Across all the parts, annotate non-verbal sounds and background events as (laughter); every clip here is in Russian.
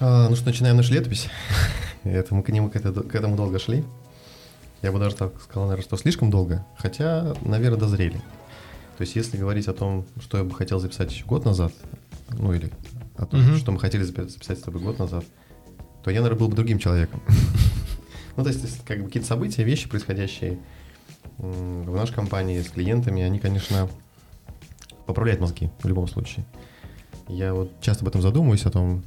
А, ну что, начинаем нашу летопись. (laughs) Это мы к, нему, к, это- к этому долго шли. Я бы даже так сказал, наверное, что слишком долго, хотя, наверное, дозрели. То есть, если говорить о том, что я бы хотел записать еще год назад, ну или о том, Мгм. что мы хотели запи- записать с тобой год назад, то я, наверное, был бы другим человеком. (laughs) Ну, то есть, как бы какие-то события, вещи, происходящие в нашей компании с клиентами, они, конечно, поправляют мозги в любом случае. Я вот часто об этом задумываюсь, о том,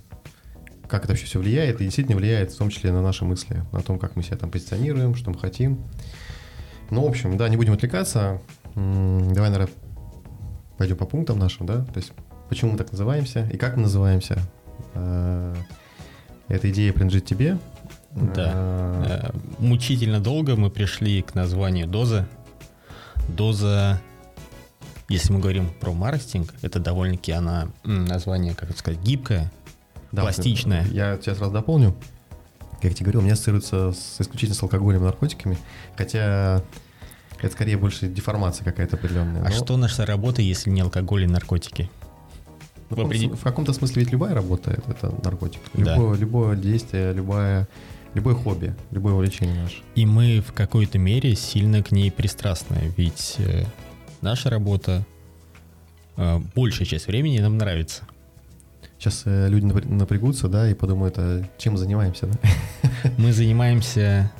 как это вообще все влияет, и действительно влияет в том числе на наши мысли, на том, как мы себя там позиционируем, что мы хотим. Ну, в общем, да, не будем отвлекаться. Давай, наверное, пойдем по пунктам нашим, да? То есть, почему мы так называемся и как мы называемся. Э, Эта идея принадлежит тебе. Да. Э, Э, Мучительно долго мы пришли к названию доза. Доза, если мы говорим про маркетинг, это довольно-таки она, название, как это сказать, гибкое, да, пластичное. Я тебя сразу дополню. Как я тебе говорил, у меня ассоциируется с, исключительно с алкоголем и наркотиками, хотя это скорее больше деформация какая-то определенная. А Но- что наша работа, если не алкоголь и наркотики? В в, определ- в каком-то смысле ведь любая работа это, это наркотик. Да. Любое, любое действие, любое, любое хобби, любое увлечение наше. И мы в какой-то мере сильно к ней пристрастны, ведь э, наша работа э, большая часть времени нам нравится. Сейчас э, люди напря- напрягутся, да, и подумают, а чем занимаемся, да? (laughs) Мы занимаемся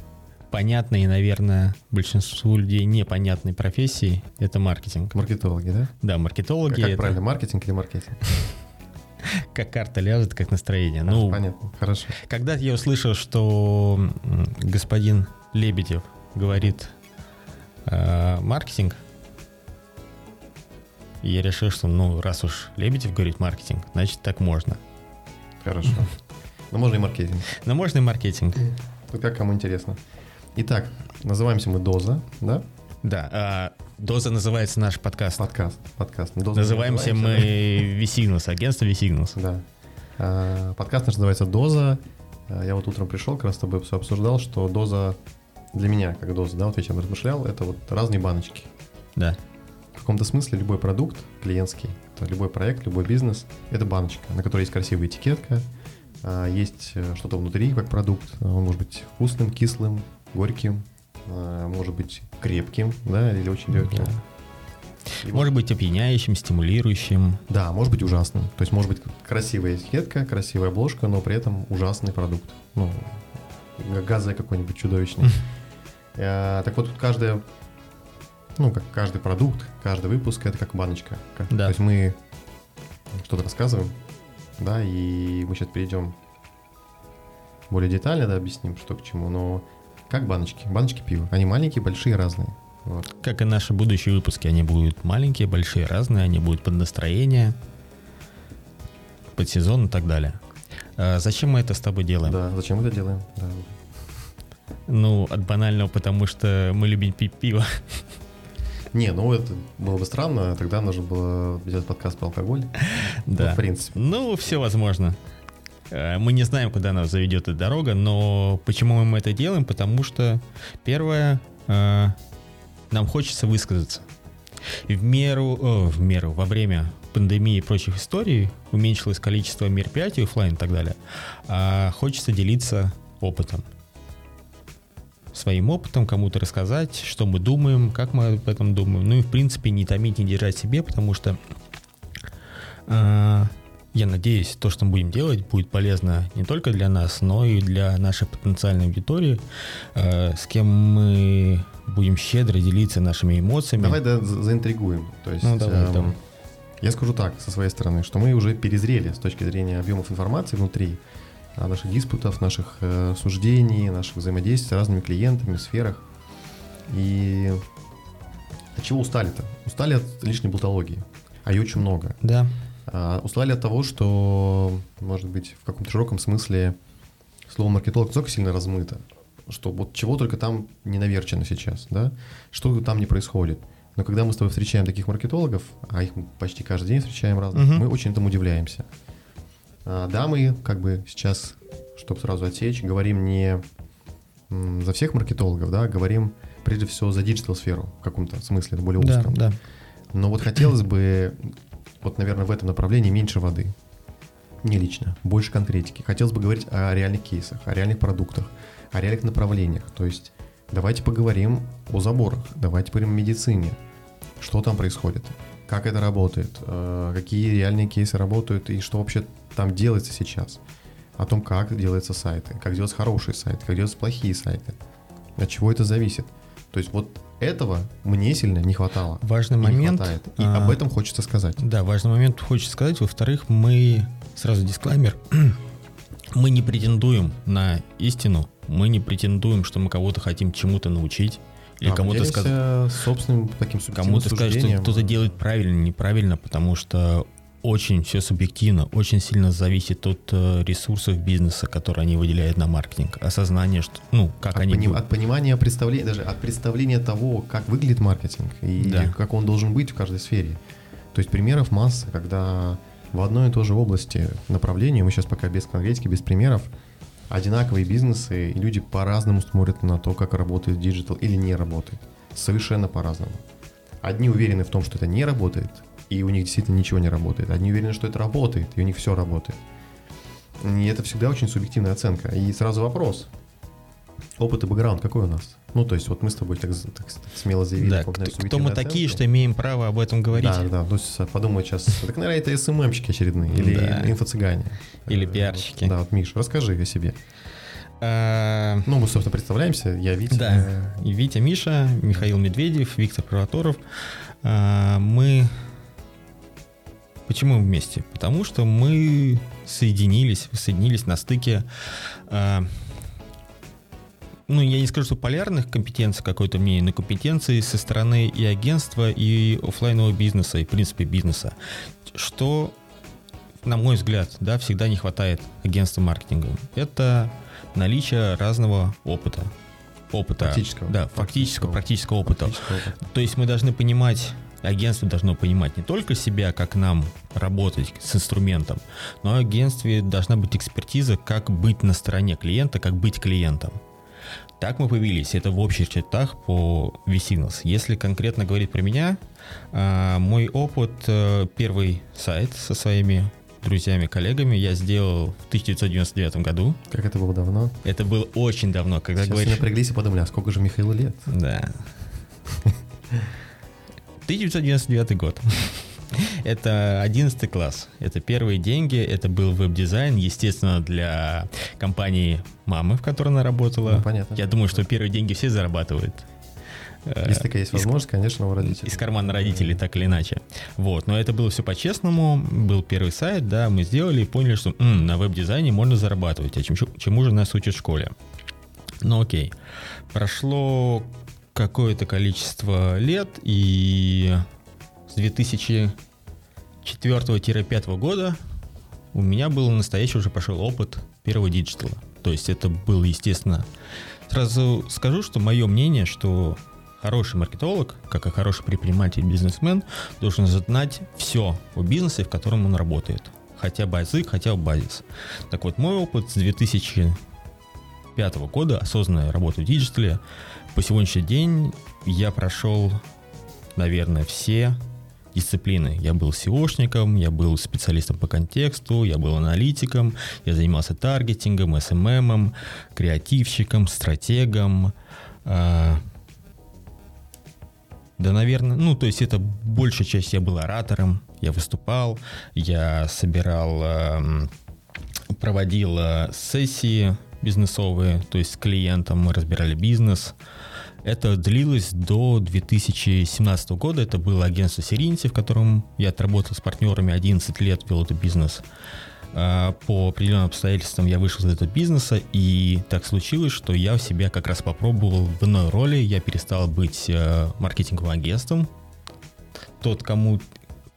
понятной, наверное, большинству людей непонятной профессией. Это маркетинг. Маркетологи, да? Да, Как, маркетологи как это правильно, маркетинг или маркетинг? (laughs) как карта ляжет, как настроение. Ну, Понятно, хорошо. когда я услышал, что господин Лебедев говорит э, я решил, что, ну, раз уж Лебедев говорит маркетинг, значит, так можно. Хорошо. Ну, можно и маркетинг. Но можно и маркетинг. Тут как кому интересно. Итак, называемся мы Доза, да? Да, а, доза называется наш подкаст. Подкаст, подкаст. Доза Называемся мы Висигнус, агентство Висигнус. Да. А, Подкаст наш называется «Доза». А, Я вот утром пришел, как раз с тобой все обсуждал, что доза для меня, как доза, да, вот вечером размышлял, это вот разные баночки. Да. В каком-то смысле любой продукт клиентский, это любой проект, любой бизнес, это баночка, на которой есть красивая этикетка, а, есть э, что-то внутри, как продукт. Он может быть вкусным, кислым, горьким, а, может быть крепким, да, или очень легким. Да. И вот- Может быть опьяняющим, стимулирующим. Да, может быть ужасным. То есть может быть красивая этикетка, красивая обложка, но при этом ужасный продукт. Ну, газовый какой-нибудь чудовищный. Э, Так вот, каждая, ну, как каждый продукт, каждый выпуск, это как баночка. Да. То есть мы что-то рассказываем, да, и мы сейчас перейдем более детально, да, объясним, что к чему, но как баночки, баночки пива. Они маленькие, большие, разные. Вот. Как и наши будущие выпуски, они будут маленькие, большие, разные, они будут под настроение, под сезон и так далее. А зачем мы это с тобой делаем? Да, зачем мы это делаем? Да. Ну, от банального, потому что мы любим пить пиво. Не, ну это было бы странно, тогда нужно было сделать подкаст про алкоголь. (laughs) Да. Ну, в принципе. Ну, все возможно. Э, Мы не знаем, куда нас заведет эта дорога, но почему мы это делаем? Потому что, первое, э, нам хочется высказаться. И в меру, о, в меру, во время пандемии и прочих историй уменьшилось количество мероприятий оффлайн и так далее. А хочется делиться опытом. Своим опытом кому-то рассказать, что мы думаем, как мы об этом думаем. Ну и, в принципе, не томить, не держать себе, потому что а, я надеюсь, то, что мы будем делать, будет полезно не только для нас, но и для нашей потенциальной аудитории, э, с кем мы будем щедро делиться нашими эмоциями. Давай да, за- заинтригуем. То есть, Ну, давай, эм. Я скажу так, со своей стороны, что мы уже перезрели с точки зрения объемов информации внутри наших диспутов, наших э, суждений, наших взаимодействий с разными клиентами сферах. И от чего устали-то? Устали от лишней болтологии, а ее очень много. Да. А, Устали от того, что, может быть, в каком-то широком смысле слово маркетолог настолько сильно размыто, что вот чего только там не наверчено сейчас, да, что там не происходит. Но когда мы с тобой встречаем таких маркетологов, а их мы почти каждый день встречаем разных, Мгм. мы очень этому удивляемся. А, да, мы как бы сейчас, чтобы сразу отсечь, говорим не за всех маркетологов, да, говорим прежде всего за digital сферу в каком-то смысле, более Да, узком. да. Но вот хотелось бы, вот, наверное, в этом направлении меньше воды. Не лично, больше конкретики. Хотелось бы говорить о реальных кейсах, о реальных продуктах, о реальных направлениях. То есть давайте поговорим о заборах, давайте поговорим о медицине, что там происходит, как это работает, э, какие реальные кейсы работают и что вообще там делается сейчас. О том, как делаются сайты, как делать хорошие сайты, как делать плохие сайты, от чего это зависит. То есть вот этого мне сильно не хватало. Важный и момент. Не хватает. И а, об этом хочется сказать. Да, важный момент хочется сказать. Во-вторых, мы, сразу дисклаймер, (clears throat) мы не претендуем на истину, мы не претендуем, что мы кого-то хотим чему-то научить. Или А, кому-то сказать, собственным таким кому-то сказать, что кто-то делает правильно, неправильно, потому что очень все субъективно, очень сильно зависит от э, ресурсов бизнеса, которые они выделяют на маркетинг, осознание, что, ну, как от, они поним- от понимания представления, даже от представления того, как выглядит маркетинг и Да. как он должен быть в каждой сфере. То есть примеров масса, когда в одной и той же области направления, мы сейчас пока без конкретики, без примеров, одинаковые бизнесы, и люди по-разному смотрят на то, как работает digital или не работает. Совершенно по-разному. Одни уверены в том, что это не работает, и у них действительно ничего не работает. Одни уверены, что это работает, и у них все работает. И это всегда очень субъективная оценка. И сразу вопрос. Опыт и бэкграунд какой у нас? Ну, то есть вот мы с тобой так, так- так смело заявили. Да, кто, кто мы субъективной такие, что имеем право об этом говорить? Да, да, ну, с- подумай сейчас. Так, наверное, это СММщики очередные, или Да. инфо-цыгане. Или Э, пиарщики. Да, вот, Миш, расскажи о себе. А, Ну, мы, собственно, представляемся. Я Витя. Да, Витя Миша, Михаил Медведев, Виктор Провоторов. А, Мы... Почему мы вместе? Потому что мы соединились, соединились на стыке а, ну, я не скажу, что полярных компетенций какой-то мнение, но компетенции со стороны и агентства, и оффлайнового бизнеса, и, в принципе, бизнеса. Что, на мой взгляд, да, всегда не хватает агентства маркетинга. Это наличие разного опыта. Опыта. Практического. Да, фактического, практического опыта. Практического опыта. То есть мы должны понимать, агентство должно понимать не только себя, как нам работать с инструментом, но и агентстве должна быть экспертиза, как быть на стороне клиента, как быть клиентом. Так мы появились. Это в общих чертах по Visinos. Если конкретно говорить про меня, а, мой опыт, э, первый сайт со своими друзьями, коллегами я сделал в 1999 году. Как это было давно? Это было очень давно, когда Сейчас говоришь... напряглись и подумали, а сколько же Михаилу лет? Да. (laughs) 1999 год. Это 11 класс. Это первые деньги. Это был веб-дизайн, естественно, для компании мамы, в которой она работала. Ну, понятно. Я думаю, что первые деньги все зарабатывают. Э, Если такая есть из- возможность, конечно, у родителей. из кармана родителей, так или иначе. Вот, но это было все по-честному. Был первый сайт, да, мы сделали и поняли, что м, на веб-дизайне можно зарабатывать. А чем- чему же нас учат в школе? Ну окей. Прошло какое-то количество лет, и с 2004-2005 года у меня был настоящий уже пошел опыт первого диджитала. То есть это был, естественно... Сразу скажу, что мое мнение, что хороший маркетолог, как и хороший предприниматель, бизнесмен, должен знать все о бизнесе, в котором он работает. Хотя бы язык, хотя бы базис. Так вот, мой опыт с 2005 года, осознанная работа в диджитале, по сегодняшний день я прошел, наверное, все дисциплины. Я был SEO шником, я был специалистом по контексту, я был аналитиком, я занимался таргетингом, SMM, креативщиком, стратегом. а, да, наверное, ну, то есть это большая часть, я был оратором, я выступал, я собирал, эм, проводил э, сессии бизнесовые, то есть с клиентом мы разбирали бизнес. Это длилось до 2017 года. Это было агентство Серинити, в котором я отработал с партнерами 11 лет, вел этот бизнес. А, По определенным обстоятельствам я вышел из этого бизнеса, и так случилось, что я себя как раз попробовал в иной роли. Я перестал быть э, маркетинговым агентством. Тот, кому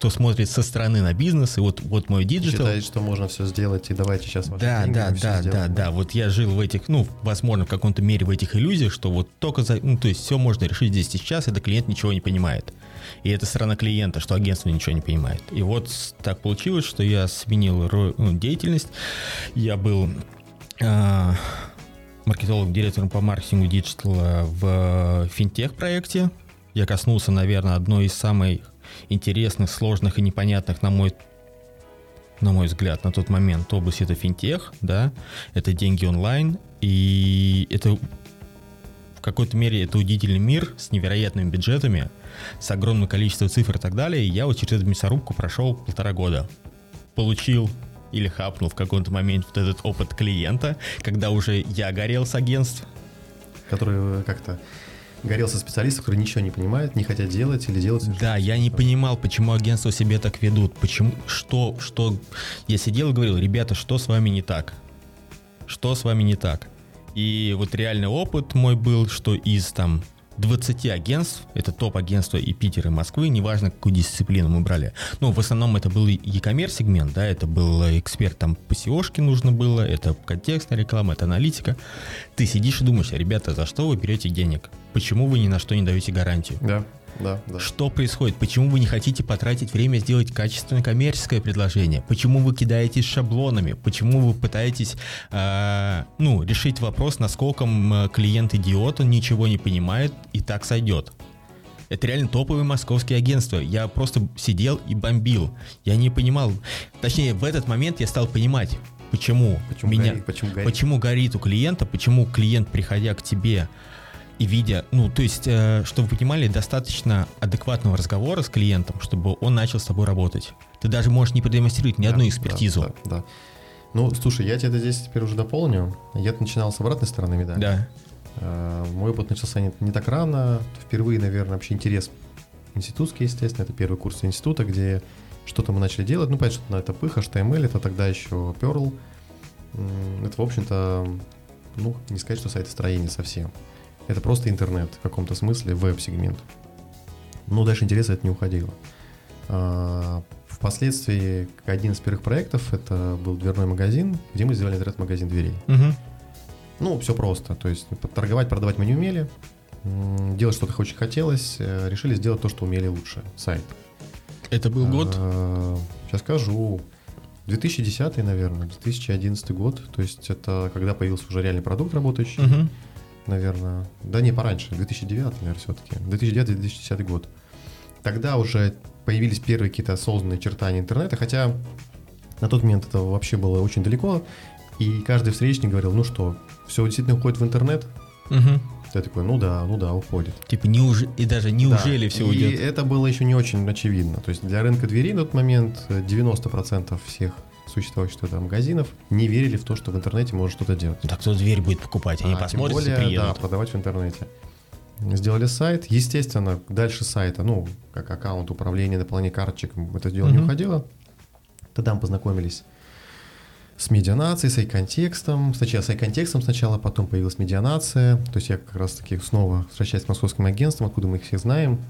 кто смотрит со стороны на бизнес, и вот, вот мой digital. Считает, что можно все сделать, и давайте сейчас Да, да, да, да, да. Вот я жил в этих, ну, возможно, в каком-то мере в этих иллюзиях, что вот только за, ну, то есть все можно решить здесь и сейчас, это клиент ничего не понимает. И это сторона клиента, что агентство ничего не понимает. И вот так получилось, что я сменил ну, деятельность. Я был а, маркетологом, директором по маркетингу диджитала в финтех проекте. Я коснулся, наверное, одной из самых интересных, сложных и непонятных, на мой на мой взгляд, на тот момент область это финтех, да, это деньги онлайн, и это в какой-то мере это удивительный мир с невероятными бюджетами, с огромным количеством цифр и так далее. И я вот через эту мясорубку прошел полтора года. Получил или хапнул в какой-то момент вот этот опыт клиента, когда уже я горел с агентств. Который как-то горел со специалистов, которые ничего не понимают, не хотят делать или делать... Да, я не понимал, почему агентства себе так ведут, почему, что, что... Я сидел и говорил, ребята, что с вами не так? Что с вами не так? И вот реальный опыт мой был, что из там 20 агентств, это топ-агентства и Питера, и Москвы, неважно, какую дисциплину мы брали. Ну, в основном это был e-commerce сегмент, да, это был эксперт там по seo нужно было, это контекстная реклама, это аналитика. Ты сидишь и думаешь, ребята, за что вы берете денег? Почему вы ни на что не даете гарантию? Да да, да. Что происходит? Почему вы не хотите потратить время сделать качественное коммерческое предложение? Почему вы кидаетесь шаблонами? Почему вы пытаетесь э, ну, решить вопрос, насколько клиент идиот, он ничего не понимает и так сойдет? Это реально топовые московские агентства. Я просто сидел и бомбил. Я не понимал. Точнее, в этот момент я стал понимать, почему, почему меня, горит, почему, горит. почему горит у клиента, почему клиент, приходя к тебе, и видя, ну, то есть, э, чтобы вы понимали, достаточно адекватного разговора с клиентом, чтобы он начал с тобой работать. Ты даже можешь не продемонстрировать ни да, одну экспертизу. Да, да, да. Ну, слушай, я тебе это здесь теперь уже дополню. Я начинал с обратной стороны медали. Да. Э, мой опыт начался не, не так рано. Впервые, наверное, вообще интерес институтский, естественно. Это первый курс института, где что-то мы начали делать. Ну, понятно, что это пых, HTML, это тогда еще Perl. Это, в общем-то, ну, не сказать, что сайт-строение совсем. Это просто интернет в каком-то смысле, веб-сегмент. Но дальше интереса это не уходило. А, впоследствии один из первых проектов это был дверной магазин, где мы сделали интернет-магазин дверей. Угу. Ну, все просто. То есть торговать, продавать мы не умели. Делать что-то очень хотелось. Э, решили сделать то, что умели лучше. Сайт. Это был год? А, сейчас скажу. 2010, наверное, 2011 год. То есть это когда появился уже реальный продукт работающий. Угу наверное. Да не, пораньше, 2009, наверное, все-таки. 2009-2010 год. Тогда уже появились первые какие-то осознанные чертания интернета, хотя на тот момент это вообще было очень далеко, и каждый встречник говорил, ну что, все действительно уходит в интернет? Угу. Я такой, ну да, ну да, уходит. Типа, неуж... и даже неужели да. все и уйдет? И это было еще не очень очевидно. То есть для рынка дверей на тот момент 90% всех существующих тогда магазинов не верили в то, что в интернете можно что-то делать. Да кто дверь будет покупать? Они а, посмотрят более, и приедут. Да, продавать в интернете. Сделали сайт. Естественно, дальше сайта, ну, как аккаунт управления, наполнение карточек, это дело mm-hmm. не уходило. Тогда мы познакомились с медианацией, с контекстом. Сначала с контекстом сначала, потом появилась медианация. То есть я как раз таки снова встречаюсь с московским агентством, откуда мы их все знаем.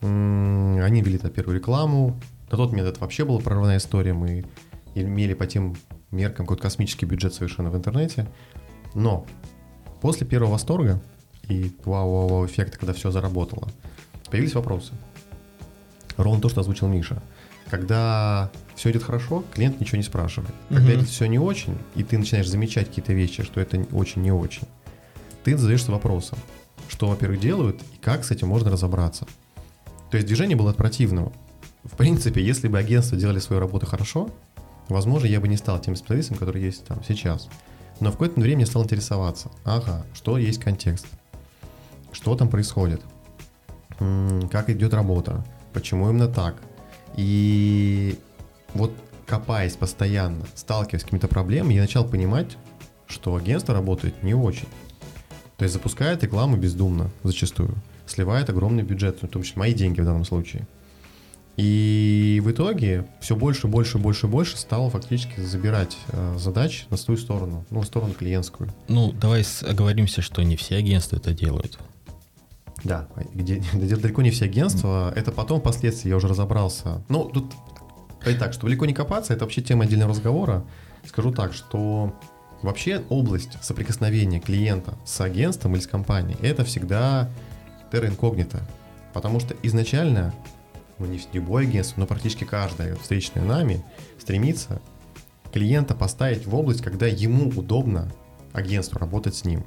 Они вели -то первую рекламу. На тот момент это вообще была прорывная история. Мы имели по тем меркам какой-то космический бюджет совершенно в интернете. Но после первого восторга и вау-вау-вау эффекта, когда все заработало, появились вопросы. Ровно то, что озвучил Миша. Когда все идет хорошо, клиент ничего не спрашивает. Когда идет все не очень, и ты начинаешь замечать какие-то вещи, что это очень не очень, ты задаешься вопросом, что, во-первых, делают и как с этим можно разобраться. То есть движение было от противного. В принципе, если бы агентство делали свою работу хорошо, Возможно, я бы не стал тем специалистом, который есть там сейчас. Но в какое-то время я стал интересоваться. Ага, что есть контекст? Что там происходит? Как идет работа? Почему именно так? И вот копаясь постоянно, сталкиваясь с какими-то проблемами, я начал понимать, что агентство работает не очень. То есть запускает рекламу бездумно зачастую, сливает огромный бюджет, в том числе мои деньги в данном случае – и в итоге все больше, больше, больше, больше стало фактически забирать э, задач на свою сторону, ну, в сторону клиентскую. Ну, давай оговоримся, что не все агентства это делают. Да, где, (laughs) далеко не все агентства. Это потом, впоследствии, я уже разобрался. Ну, тут и так, что далеко не копаться, это вообще тема отдельного разговора. Скажу так, что вообще область соприкосновения клиента с агентством или с компанией, это всегда терра инкогнито. Потому что изначально ну не любое агентство, но практически каждое встречное нами стремится клиента поставить в область, когда ему удобно агентству работать с ним.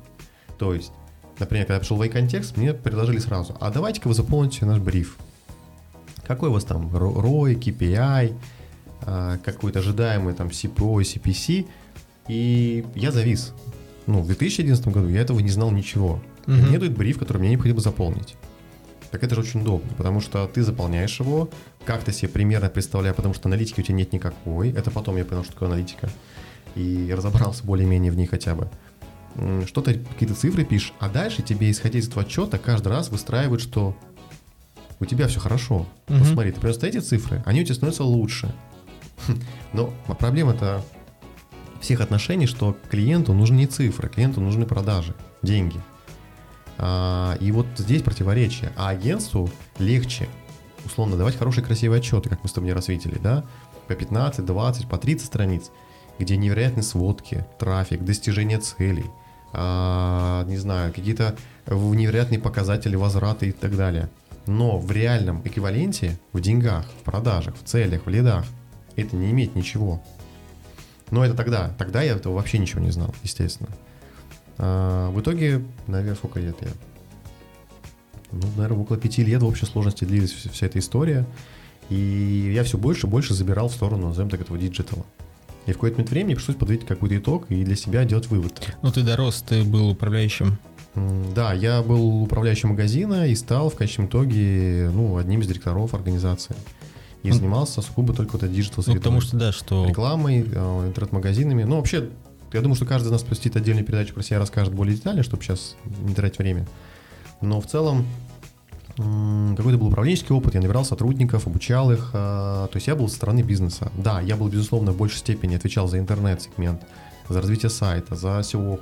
То есть, например, когда я пришел в контекст, мне предложили сразу, а давайте-ка вы заполните наш бриф. Какой у вас там ROI, KPI, а, какой-то ожидаемый там CPO CPC, и я завис. Ну, в 2011 году я этого не знал ничего. Мгм. Мне дают бриф, который мне необходимо заполнить. Так это же очень удобно, потому что ты заполняешь его, как-то себе примерно представляя, потому что аналитики у тебя нет никакой. Это потом я понял, что такое аналитика. И разобрался более-менее в ней хотя бы. Что-то, какие-то цифры пишешь, а дальше тебе, исходя из этого отчета, каждый раз выстраивают, что у тебя все хорошо. Мгм. Вот смотри, ты просто эти цифры, они у тебя становятся лучше. Хм, Но проблема-то всех отношений, что клиенту нужны не цифры, клиенту нужны продажи, деньги. А, и вот здесь противоречие. А агентству легче, условно, давать хорошие красивые отчеты, как мы с тобой не раз видели, да? По 15, 20, по 30 страниц, где невероятные сводки, трафик, достижение целей, а, не знаю, какие-то невероятные показатели возврата и так далее. Но в реальном эквиваленте, в деньгах, в продажах, в целях, в лидах, это не имеет ничего. Но это тогда. Тогда я этого вообще ничего не знал, естественно. А, в итоге, наверное, сколько лет я? Ну, наверное, около пяти лет в общей сложности длилась вся, эта история. И я все больше и больше забирал в сторону, назовем так, этого диджитала. И в какой-то момент времени пришлось подводить какой-то итог и для себя делать вывод. Ну, ты дорос, ты был управляющим. Да, я был управляющим магазина и стал в конечном итоге ну, одним из директоров организации. И Ну, занимался сугубо только вот digital Ну, потому что, да, что... рекламой, э, интернет-магазинами. Ну, вообще, я думаю, что каждый из нас посвятит отдельную передачу про себя расскажет более детально, чтобы сейчас не тратить время. Но в целом какой-то был управленческий опыт, я набирал сотрудников, обучал их, э, то есть я был со стороны бизнеса. Да, я был, безусловно, в большей степени отвечал за интернет-сегмент, за развитие сайта, за seo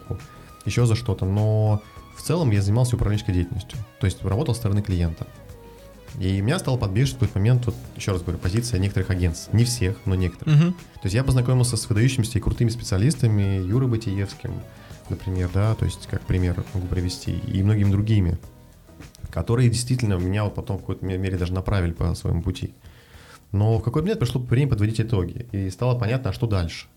еще за что-то, но в целом я занимался управленческой деятельностью, то есть работал со стороны клиента. И меня стало подбешивать в какой-то момент, вот, еще раз говорю, позиция некоторых агентств. Не всех, но некоторых. Мгм. То есть я познакомился с выдающимися и крутыми специалистами, Юрой Батиевским, например, да, то есть как пример могу привести, и многими другими, которые действительно меня вот потом в какой-то мере даже направили по своему пути. Но в какой-то момент пришло время подводить итоги, и стало понятно, а что дальше.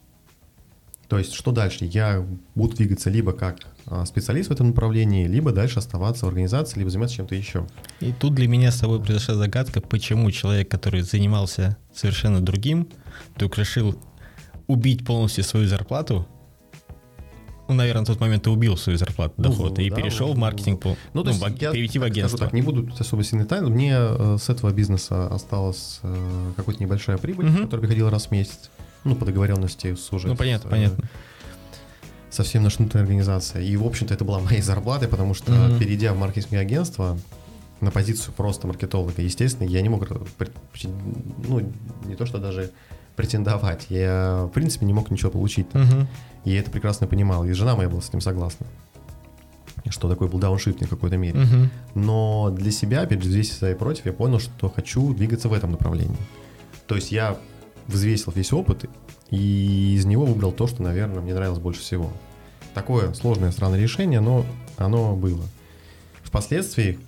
То есть, что дальше? Я буду двигаться либо как а, специалист в этом направлении, либо дальше оставаться в организации, либо заниматься чем-то еще. И тут для меня с тобой произошла загадка, почему человек, который занимался совершенно другим, вдруг решил убить полностью свою зарплату. Ну, наверное, на тот момент ты убил свою зарплату, Ну, доход, и да, перешел в ну, маркетинг, по- Ну, то есть в аг- я перейти в агентство. так, не буду особо сильно тайны. Мне э, с этого бизнеса осталась э, какая-то небольшая прибыль, Мгм. которая приходила раз в месяц. Ну, по договоренности с уже. Ну, понятно, э, понятно. Со всем нашей внутренней организацией. И, в общем-то, это была моей зарплатой, потому что, Мгм. перейдя в маркетинговое агентство, на позицию просто маркетолога, естественно, я не мог, ну, не то что даже претендовать, я, в принципе, не мог ничего получить. Мгм. И я это прекрасно понимал, и жена моя была с этим согласна. Что такое был дауншифтинг в какой-то мере. Мгм. Но для себя, опять же, здесь и против, я понял, что хочу двигаться в этом направлении. То есть я взвесил весь опыт и из него выбрал то, что, наверное, мне нравилось больше всего. Такое сложное, странное решение, но оно было. Впоследствии,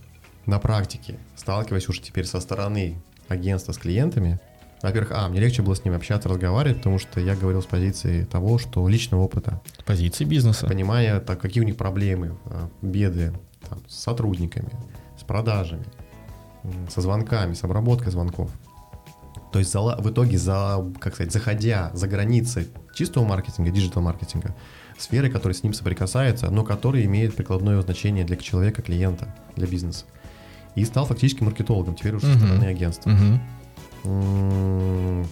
на практике, сталкиваясь уже теперь со стороны агентства с клиентами, во-первых, а, мне легче было с ними общаться, разговаривать, потому что я говорил с позиции того, что личного опыта, С позиции бизнеса. понимая, так, какие у них проблемы, а, беды там, с сотрудниками, с продажами, со звонками, с обработкой звонков. То есть зала- в итоге, за, как сказать, заходя за границы чистого маркетинга, диджитал-маркетинга, сферы, которые с ним соприкасаются, но которые имеют прикладное значение для человека, клиента, для бизнеса. И стал фактически маркетологом, теперь уже со Мгм. стороны агентства. М,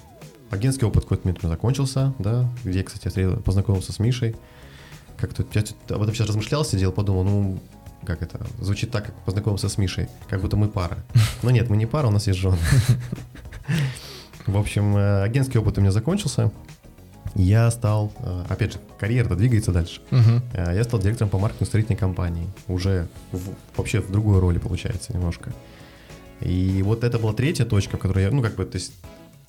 Агентский опыт в какой-то момент у меня закончился, да, где, кстати, я познакомился с Мишей. Как-то я об этом сейчас размышлял, сидел, подумал, ну, как это, звучит так, как познакомился с Мишей, как будто мы пара. Но нет, мы не пара, у нас есть жены. В общем, э, агентский опыт у меня закончился. Я стал, э, опять же, карьера двигается дальше. Э, Я стал директором по маркетингу строительной компании. Уже в- вообще в другой роли получается немножко. И вот это была третья точка, в которой я, ну как бы, то есть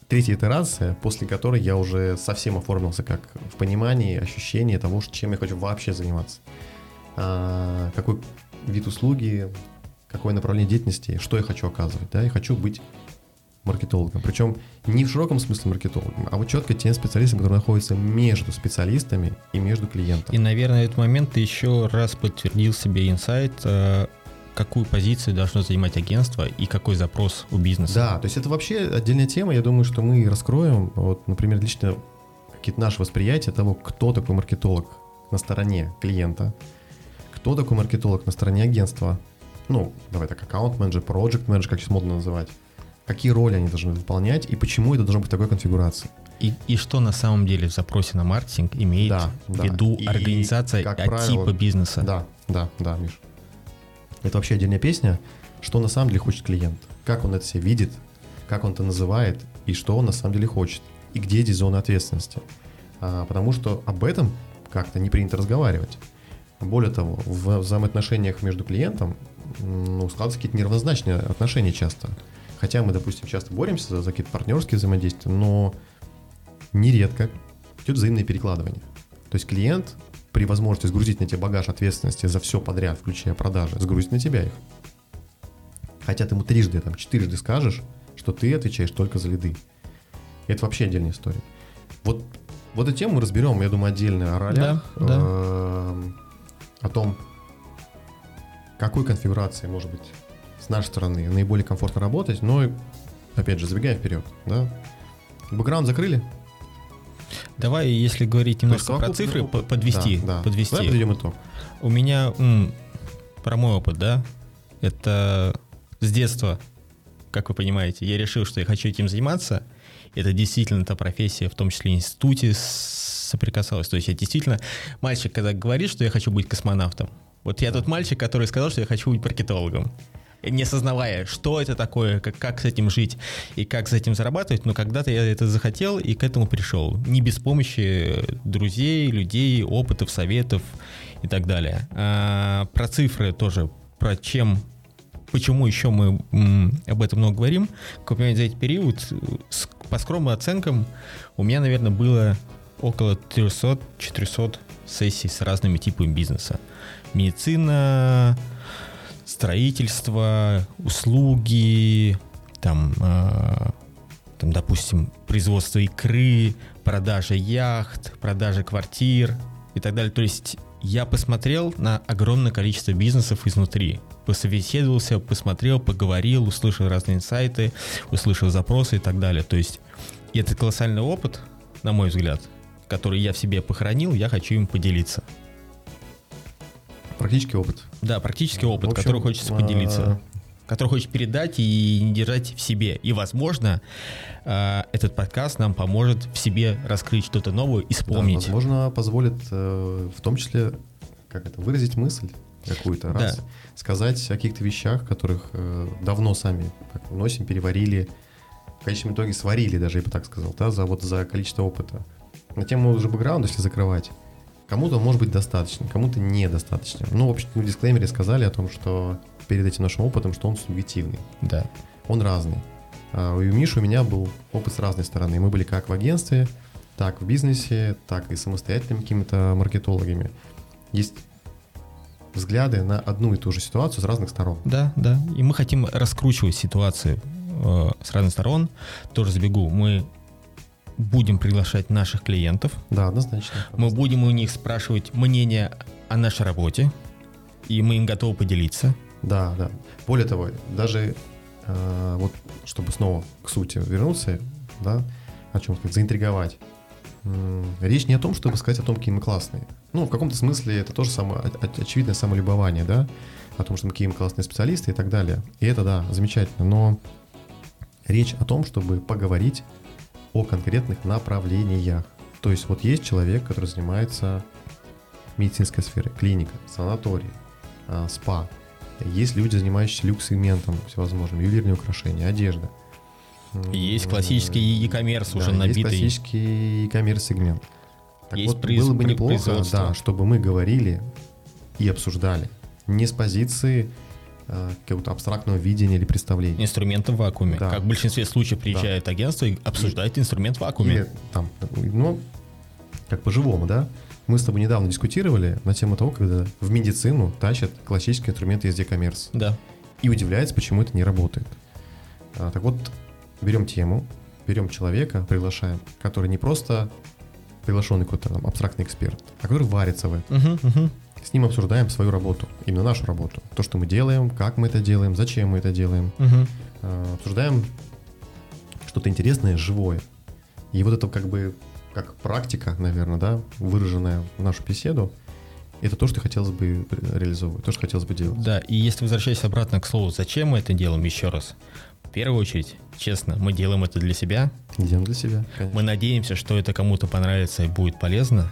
третья итерация, после которой я уже совсем оформился как в понимании, ощущении того, чем я хочу вообще заниматься. А, какой вид услуги, какое направление деятельности, что я хочу оказывать, да, я хочу быть маркетологом. Причем не в широком смысле маркетологом, а вот четко тем специалистом, который находится между специалистами и между клиентом. И, наверное, в этот момент ты еще раз подтвердил себе инсайт, э, какую позицию должно занимать агентство и какой запрос у бизнеса. Да, то есть это вообще отдельная тема. Я думаю, что мы раскроем, вот, например, лично какие-то наши восприятия того, кто такой маркетолог на стороне клиента, кто такой маркетолог на стороне агентства, ну, давай так, аккаунт-менеджер, проект-менеджер, как сейчас модно называть, какие роли они должны выполнять и почему это должно быть такой конфигурации. И, и что на самом деле в запросе на маркетинг имеет Да, в да. виду И, организация как от правило, типа бизнеса. Да, да, да, Миш. Это вообще отдельная песня, что на самом деле хочет клиент, как он это себе видит, как он это называет и что он на самом деле хочет, и где здесь зона ответственности. А, потому что об этом как-то не принято разговаривать. Более того, в взаимоотношениях между клиентом ну, складываются какие-то неравнозначные отношения часто. Хотя мы, допустим, часто боремся за, за какие-то партнерские взаимодействия, но нередко идет взаимное перекладывание. То есть клиент при возможности сгрузить на тебя багаж ответственности за все подряд, включая продажи, сгрузит на тебя их. Хотя ты ему трижды, там, четырежды скажешь, что ты отвечаешь только за лиды. Это вообще отдельная история. Вот, вот эту тему мы разберем, я думаю, отдельно о ролях, Да, да. О том, какой конфигурации, может быть, с нашей стороны наиболее комфортно работать, но, опять же, забегая вперед, да, бэкграунд закрыли, Давай, если говорить немножко про цифры, опыт. по- подвести. Да, да. подвести. Давай подведем итог. У меня м, про мой опыт, да, это с детства, как вы понимаете, я решил, что я хочу этим заниматься. Это действительно та профессия, в том числе институте, с- соприкасалась. То есть я действительно мальчик, когда говорит, что я хочу быть космонавтом. Вот я тот мальчик, который сказал, что я хочу быть маркетологом. Не осознавая, что это такое, как, как с этим жить и как с этим зарабатывать, но когда-то я это захотел и к этому пришел. Не без помощи друзей, людей, опытов, советов и так далее. А, про цифры тоже, про чем, почему еще мы м, об этом много говорим. Как вы понимаете, за этот период, с- по скромным оценкам, у меня, наверное, было около 300-400 сессий с разными типами бизнеса. Медицина, строительство, услуги, там, а, там, допустим, производство икры, продажа яхт, продажа квартир и так далее. То есть я посмотрел на огромное количество бизнесов изнутри. Посовеседовался, посмотрел, поговорил, услышал разные инсайты, услышал запросы и так далее. То есть это колоссальный опыт, на мой взгляд, который я в себе похоронил, я хочу им поделиться. Практический опыт. Да, практический опыт, В общем, который хочется а, поделиться. Который хочешь передать и не держать в себе. И, возможно, а, этот подкаст нам поможет в себе раскрыть что-то новое и Да, вспомнить. возможно, позволит э, в том числе как это, выразить мысль какую-то, Да. раз, сказать о каких-то вещах, которых э, давно сами как, носим, переварили, в конечном итоге сварили даже, я бы так сказал, да, за, вот, за количество опыта. На тему уже бэкграунда, если закрывать, кому-то может быть достаточно, кому-то недостаточно. Ну, в общем, мы в дисклеймере сказали о том, что перед этим нашим опытом, что он субъективный Да. он разный. А У Миши у меня был опыт с разной стороны. Мы были как в агентстве, так в бизнесе, так и самостоятельными какими-то маркетологами. Есть взгляды на одну и ту же ситуацию с разных сторон. Да, да. И мы хотим раскручивать ситуацию э, с разных сторон. Тоже забегу. Мы будем приглашать наших клиентов. Да, однозначно. Мы будем у них спрашивать мнение о нашей работе. И мы им готовы поделиться. Да, да. Более того, даже э, вот, чтобы снова к сути вернуться, да, о чем сказать, заинтриговать. Речь не о том, чтобы сказать о том, какие мы классные. Ну, в каком-то смысле это тоже самое, очевидное самолюбование, да, о том, что мы какие мы классные специалисты и так далее. И это, да, замечательно, но речь о том, чтобы поговорить о конкретных направлениях. То есть вот есть человек, который занимается медицинской сферой, клиника, санаторий, а, спа. Есть люди, занимающиеся люкс-сегментом всевозможным, ювелирные украшения, одежда. Есть классический e-commerce, да, уже есть набитый. классический e-commerce сегмент. Так Есть вот, произ- было бы неплохо, да, чтобы мы говорили и обсуждали не с позиции какого-то абстрактного видения или представления. Инструменты в вакууме. Да. Как в большинстве случаев приезжает агентство и обсуждает инструмент в вакууме. Или там, ну, как по-живому, да? Мы с тобой недавно дискутировали на тему того, когда в медицину тащат классические инструменты из e-commerce. Да. И удивляется, почему это не работает. А, так вот, берем тему, берем человека, приглашаем, который не просто приглашенный какой-то там абстрактный эксперт, а который варится в этом. Мгм, мгм. С ним обсуждаем свою работу, именно нашу работу. То, что мы делаем, как мы это делаем, зачем мы это делаем. Э, Обсуждаем что-то интересное, живое. И вот это как бы как практика, наверное, да, выраженная в нашу беседу, это то, что хотелось бы реализовывать, то, что хотелось бы делать. Да, и если возвращаясь обратно к слову, зачем мы это делаем еще раз? В первую очередь, честно, мы делаем это для себя. Делаем для себя, конечно. Мы надеемся, что это кому-то понравится и будет полезно.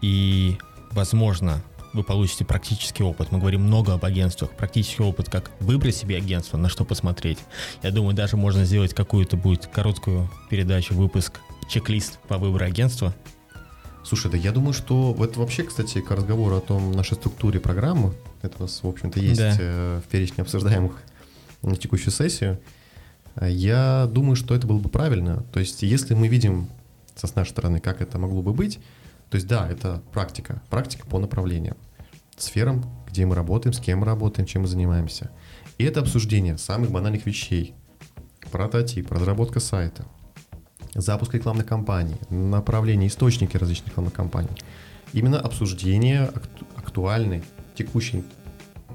И, возможно, вы получите практический опыт. Мы говорим много об агентствах. Практический опыт, как выбрать себе агентство, на что посмотреть. Я думаю, даже можно сделать какую-то будет короткую передачу, выпуск, чек-лист по выбору агентства. Слушай, да я думаю, что вот вообще, кстати, к разговору о том нашей структуре программы, это у нас, в общем-то, есть Да. э, в перечне обсуждаемых на текущую сессию, я думаю, что это было бы правильно. То есть, если мы видим со с нашей стороны, как это могло бы быть, то есть, да, это практика, практика по направлениям, сферам, где мы работаем, с кем мы работаем, чем мы занимаемся. И это обсуждение самых банальных вещей. Прототип, разработка сайта, запуск рекламных кампаний, направление, источники различных рекламных кампаний. Именно обсуждение акту- актуальной, текущей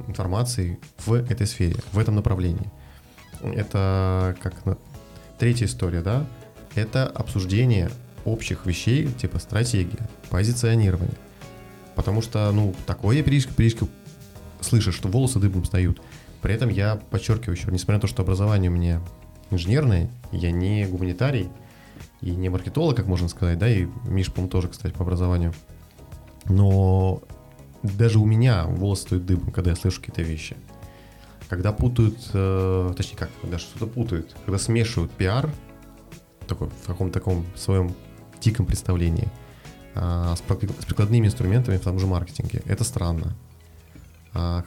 информации в этой сфере, в этом направлении. Это как на- третья история, да? Это обсуждение общих вещей, типа стратегия, позиционирование. Потому что, ну, такое я периодически, периодически слышу, что волосы дыбом встают. При этом я подчеркиваю еще, несмотря на то, что образование у меня инженерное, я не гуманитарий и не маркетолог, как можно сказать, да, и Миш, по-моему, тоже, кстати, по образованию. Но даже у меня волосы стоят дыбом, когда я слышу какие-то вещи. Когда путают, э, точнее как, когда что-то путают, когда смешивают пиар, такой, в каком-то таком своем диком представлении, а, с, прик- с прикладными инструментами в том же маркетинге. Это странно. А,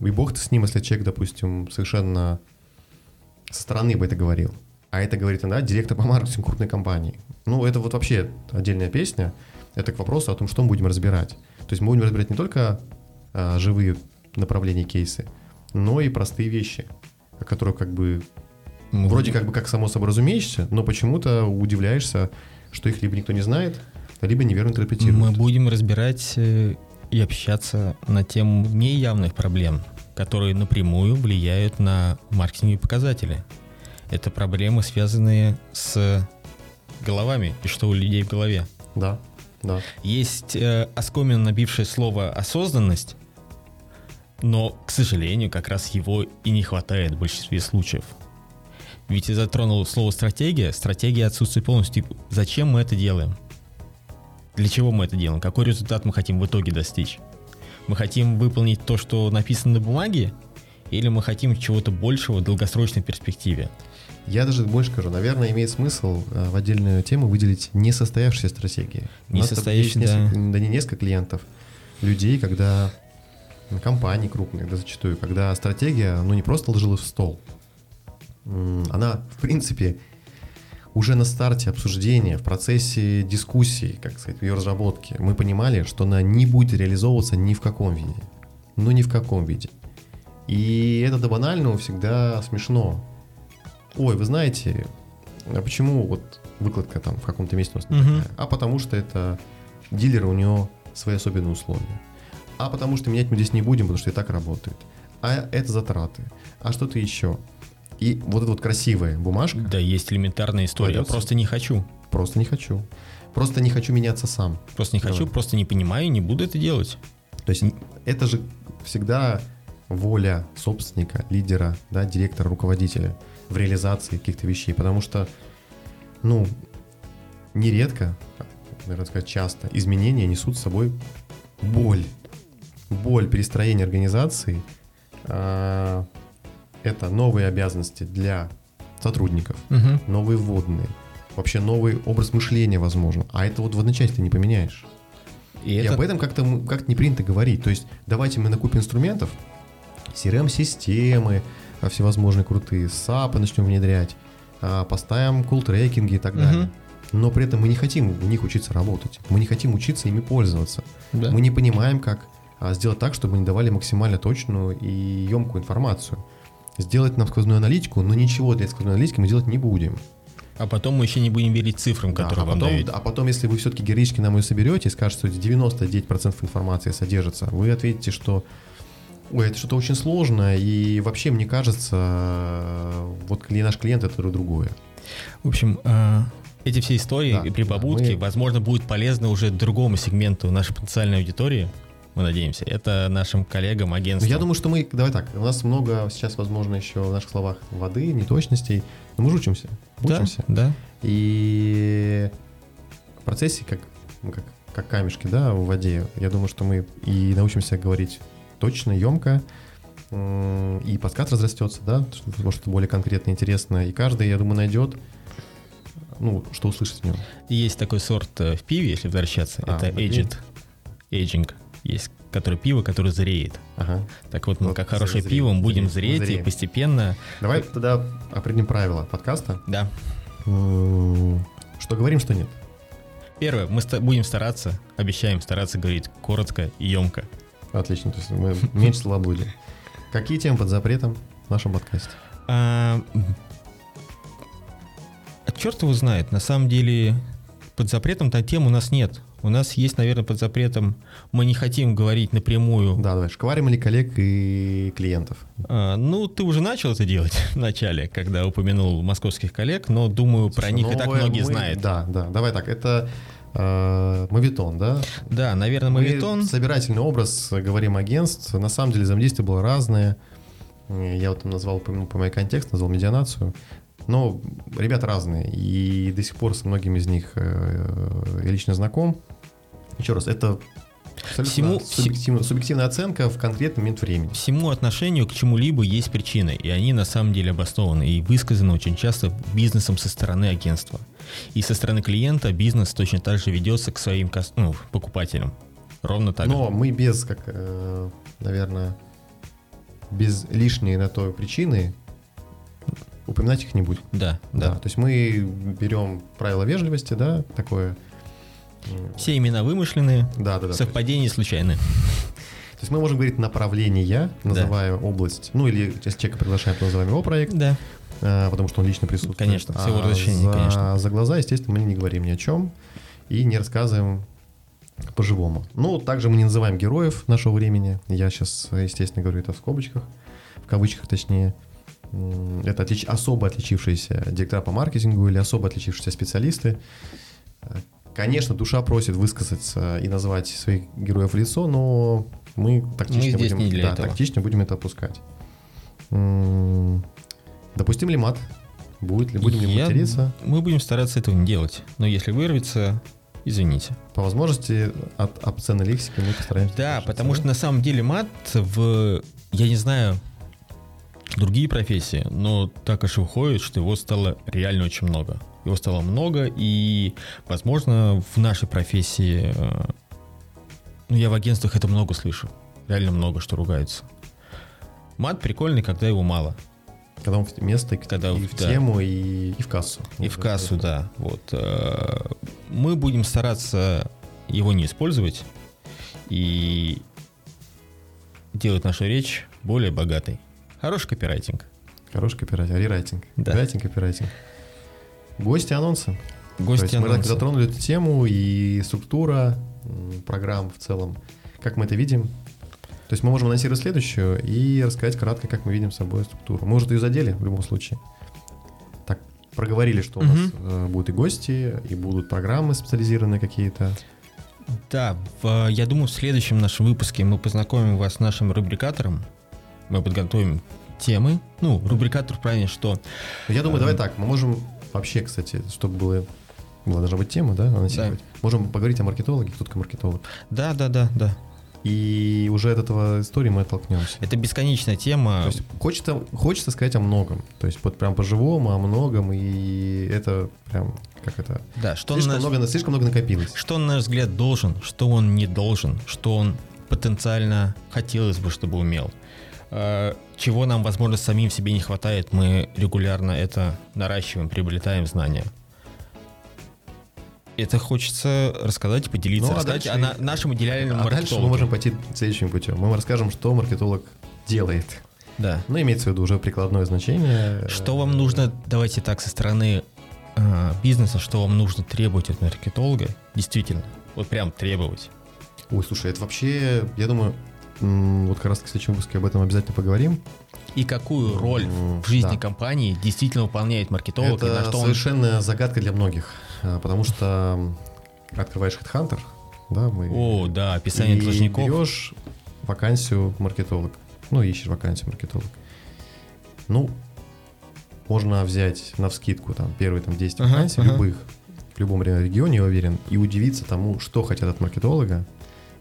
и бог ты с ним, если человек, допустим, совершенно со стороны бы это говорил. А это говорит, да, директор по маркетингу крупной компании. Ну, это вот вообще отдельная песня. Это к вопросу о том, что мы будем разбирать. То есть мы будем разбирать не только а, живые направления, кейсы, но и простые вещи, которые как бы Мы вроде как бы как само собой разумеешься, но почему-то удивляешься, что их либо никто не знает, либо неверно интерпретирует. Мы будем разбирать э, и общаться на тему неявных проблем, которые напрямую влияют на маркетинговые показатели. Это проблемы, связанные с головами и что у людей в голове. Да, да. Есть э, оскомин набившее слово осознанность, но, к сожалению, как раз его и не хватает в большинстве случаев. Ведь я затронул слово стратегия, стратегия отсутствует полностью. Типа, Зачем мы это делаем? Для чего мы это делаем? Какой результат мы хотим в итоге достичь? Мы хотим выполнить то, что написано на бумаге, или мы хотим чего-то большего в долгосрочной перспективе? Я даже больше скажу, наверное, имеет смысл э, в отдельную тему выделить несостоявшиеся стратегии. Есть да. несколько- да не несколько клиентов, людей, когда компаний крупных, да зачастую, когда стратегия, ну не просто ложилась в стол, она, в принципе, уже на старте обсуждения, в процессе дискуссии, как сказать, ее разработки, мы понимали, что она не будет реализовываться ни в каком виде. Ну, ни в каком виде. И это до банального всегда смешно. Ой, вы знаете, а почему вот выкладка там в каком-то месте у нас не такая? А потому что это дилер, у него свои особенные условия. А потому что менять мы здесь не будем, потому что и так работает. А это затраты. А что-то еще. И вот эта вот красивая бумажка, Да, есть элементарная история. Я Кладется. просто не хочу. просто не хочу. Просто не хочу меняться сам. Просто не хочу, Давай. просто не понимаю не буду это делать. То есть это же всегда воля собственника, лидера, да, директора, руководителя в реализации каких-то вещей. Потому что, ну, нередко, наверное сказать часто, изменения несут с собой боль. Боль перестроения организации. Это новые обязанности для сотрудников, Мгм. новые вводные, вообще новый образ мышления, возможно. А это вот в одночасье ты не поменяешь. И И это об этом как-то как не принято говорить. То есть давайте мы накупим инструментов, CRM-системы а, всевозможные крутые, SAP начнем внедрять, а, поставим кул-трекинги и так далее. Но при этом мы не хотим в них учиться работать. Мы не хотим учиться ими пользоваться. Да. Мы не понимаем, как а, сделать так, чтобы они давали максимально точную и емкую информацию. Сделать нам сквозную аналитику, но ничего для сквозной аналитики мы делать не будем. А потом мы еще не будем верить цифрам, Да, которые а вам потом, дают. а потом, если вы все-таки героически нам ее соберете и скажете, что 99% информации содержится, вы ответите, что ой, это что-то очень сложное, и вообще, мне кажется, вот наш клиент это другое. В общем, э, эти все истории Да, и прибабутки, да, мы- возможно, будут полезны уже другому сегменту нашей потенциальной аудитории. Мы надеемся. Это нашим коллегам, агентствам. я думаю, что мы, давай так, у нас много сейчас, возможно, еще в наших словах воды, неточностей, но мы же учимся, да, учимся. да. И в процессе, как, ну, как, как камешки, да, в воде, я думаю, что мы и научимся говорить точно, емко, и подкаст разрастется, да, что- что более конкретно, интересно, и каждый, я думаю, найдет, ну, что услышать в нем. Есть такой сорт э, в пиве, если возвращаться. А, это aged. Aging. Есть который пиво, которое зреет. Ага. Так вот, мы Вот как хорошее зреем, пиво будем зреем, зреть и постепенно... Давай тогда определим правила подкаста. Да. М, Что говорим, что нет. Первое, мы будем стараться, обещаем стараться говорить коротко и емко. Отлично, то есть мы (laughs) меньше слова будем. Какие темы под запретом в нашем подкасте? А, а черт его знает, на самом деле под запретом-то тем у нас нет. У нас есть, наверное, под запретом, мы не хотим говорить напрямую. Да, давай, шкварим ли коллег и клиентов? А, ну, ты уже начал это делать (laughs) в начале, когда упомянул московских коллег, но думаю, про них и так Ну, многие мы- знают. Да, да, давай так, это э, мавитон, да? Да, наверное, Мы мавитон. собирательный образ, говорим агентств. На самом деле взаимодействие было разное. Я вот там назвал, упомянул по моей контекст, назвал медианацию. Но ребята разные, и до сих пор с многими из них э, я лично знаком. Еще раз, это абсолютно Всему- субъективная, субъективная оценка в конкретный момент времени. Всему отношению к чему-либо есть причины, и они на самом деле обоснованы и высказаны очень часто бизнесом со стороны агентства. И со стороны клиента бизнес точно так же ведется к своим ну, покупателям. Ровно так Но же. мы без, как, э, наверное, без лишней на то причины упоминать их не будем. Да, Да. да. То есть мы берем правила вежливости, да, такое. Все имена вымышленные, Да, да, да. совпадения случайные. То есть мы можем говорить направление, называя область, ну или если человека приглашаем, то называем его проект, Да. а, потому что он лично присутствует. Конечно, его А за, конечно. За глаза, естественно, мы не говорим ни о чем и не рассказываем по-живому. Ну, также мы не называем героев нашего времени. Я сейчас, естественно, говорю это в скобочках, в кавычках точнее. Это отлич- особо отличившиеся директора по маркетингу или особо отличившиеся специалисты. Конечно, душа просит высказаться и назвать своих героев в лицо, но мы тактично, Мы будем, да, этого. тактично будем это опускать. Допустим ли мат? Будет ли, будем ли Я- материться? Мы будем стараться этого не делать. Но если вырвется, извините. По возможности от обсценной лексики мы постараемся. Да, потому что на самом деле мат в, я не знаю, другие профессии, но так уж выходит, что его стало реально очень много. Его стало много, и, возможно, в нашей профессии, э, ну, я в агентствах это много слышу. Реально много, что ругаются. Мат прикольный, когда его мало. Когда он в место, и, Когда и в- да. тему, и, и в кассу. И в кассу, да. Вот. э, Мы будем стараться его не использовать и делать нашу речь более богатой. Хороший копирайтинг. Хороший копирайтинг. Рерайтинг. Да. Копирайтинг, копирайтинг. Гости анонса. То Гости есть мы так затронули эту тему и структура программ в целом. Как мы это видим? То есть мы можем анонсировать следующую и рассказать кратко, как мы видим с собой структуру. Мы уже ее задели в любом случае. Так, проговорили, что у Мгм. нас э, будут и гости, и будут программы специализированные какие-то. Да, в- я думаю, в следующем нашем выпуске мы познакомим вас с нашим рубрикатором. Мы подготовим темы. Ну, рубрикатор, правильно, что... Я думаю, Эм. давай так, мы можем вообще, кстати, чтобы было, была должна быть тема, да, анонсировать. Можем поговорить о маркетологе, кто такой маркетолог. Да, да, да, да. И уже от этого истории мы оттолкнемся. Это бесконечная тема. То есть хочется, хочется сказать о многом. То есть вот прям по-живому, о многом, и это прям, как это, да, что слишком, нас- много, слишком много накопилось. Что, на наш взгляд, должен, что он не должен, что он потенциально хотелось бы, чтобы умел. Э, Чего нам, возможно, самим себе не хватает, мы регулярно это наращиваем, приобретаем знания. Это хочется рассказать и поделиться. Ну, а рассказать дальше- о на- нашем идеальном А дальше мы можем пойти следующим путем. Мы расскажем, что маркетолог делает. Да. Ну, имеется в виду уже прикладное значение. Что вам нужно, давайте так, со стороны э, бизнеса, что вам нужно требовать от маркетолога, действительно, вот прям требовать. Ой, слушай, это вообще, я думаю, вот как раз в следующем выпуске об этом обязательно поговорим. И какую роль в жизни да. компании действительно выполняет маркетолог, и на Это что он... совершенно загадка для многих, а, потому что открываешь HeadHunter, да, мы... О, да, описание и должников. берешь вакансию маркетолог, ну, ищешь вакансию маркетолог. Ну, можно взять на вскидку там первые там 10 Ага, вакансий, ага. любых, в любом ре- регионе, я уверен, и удивиться тому, что хотят от маркетолога,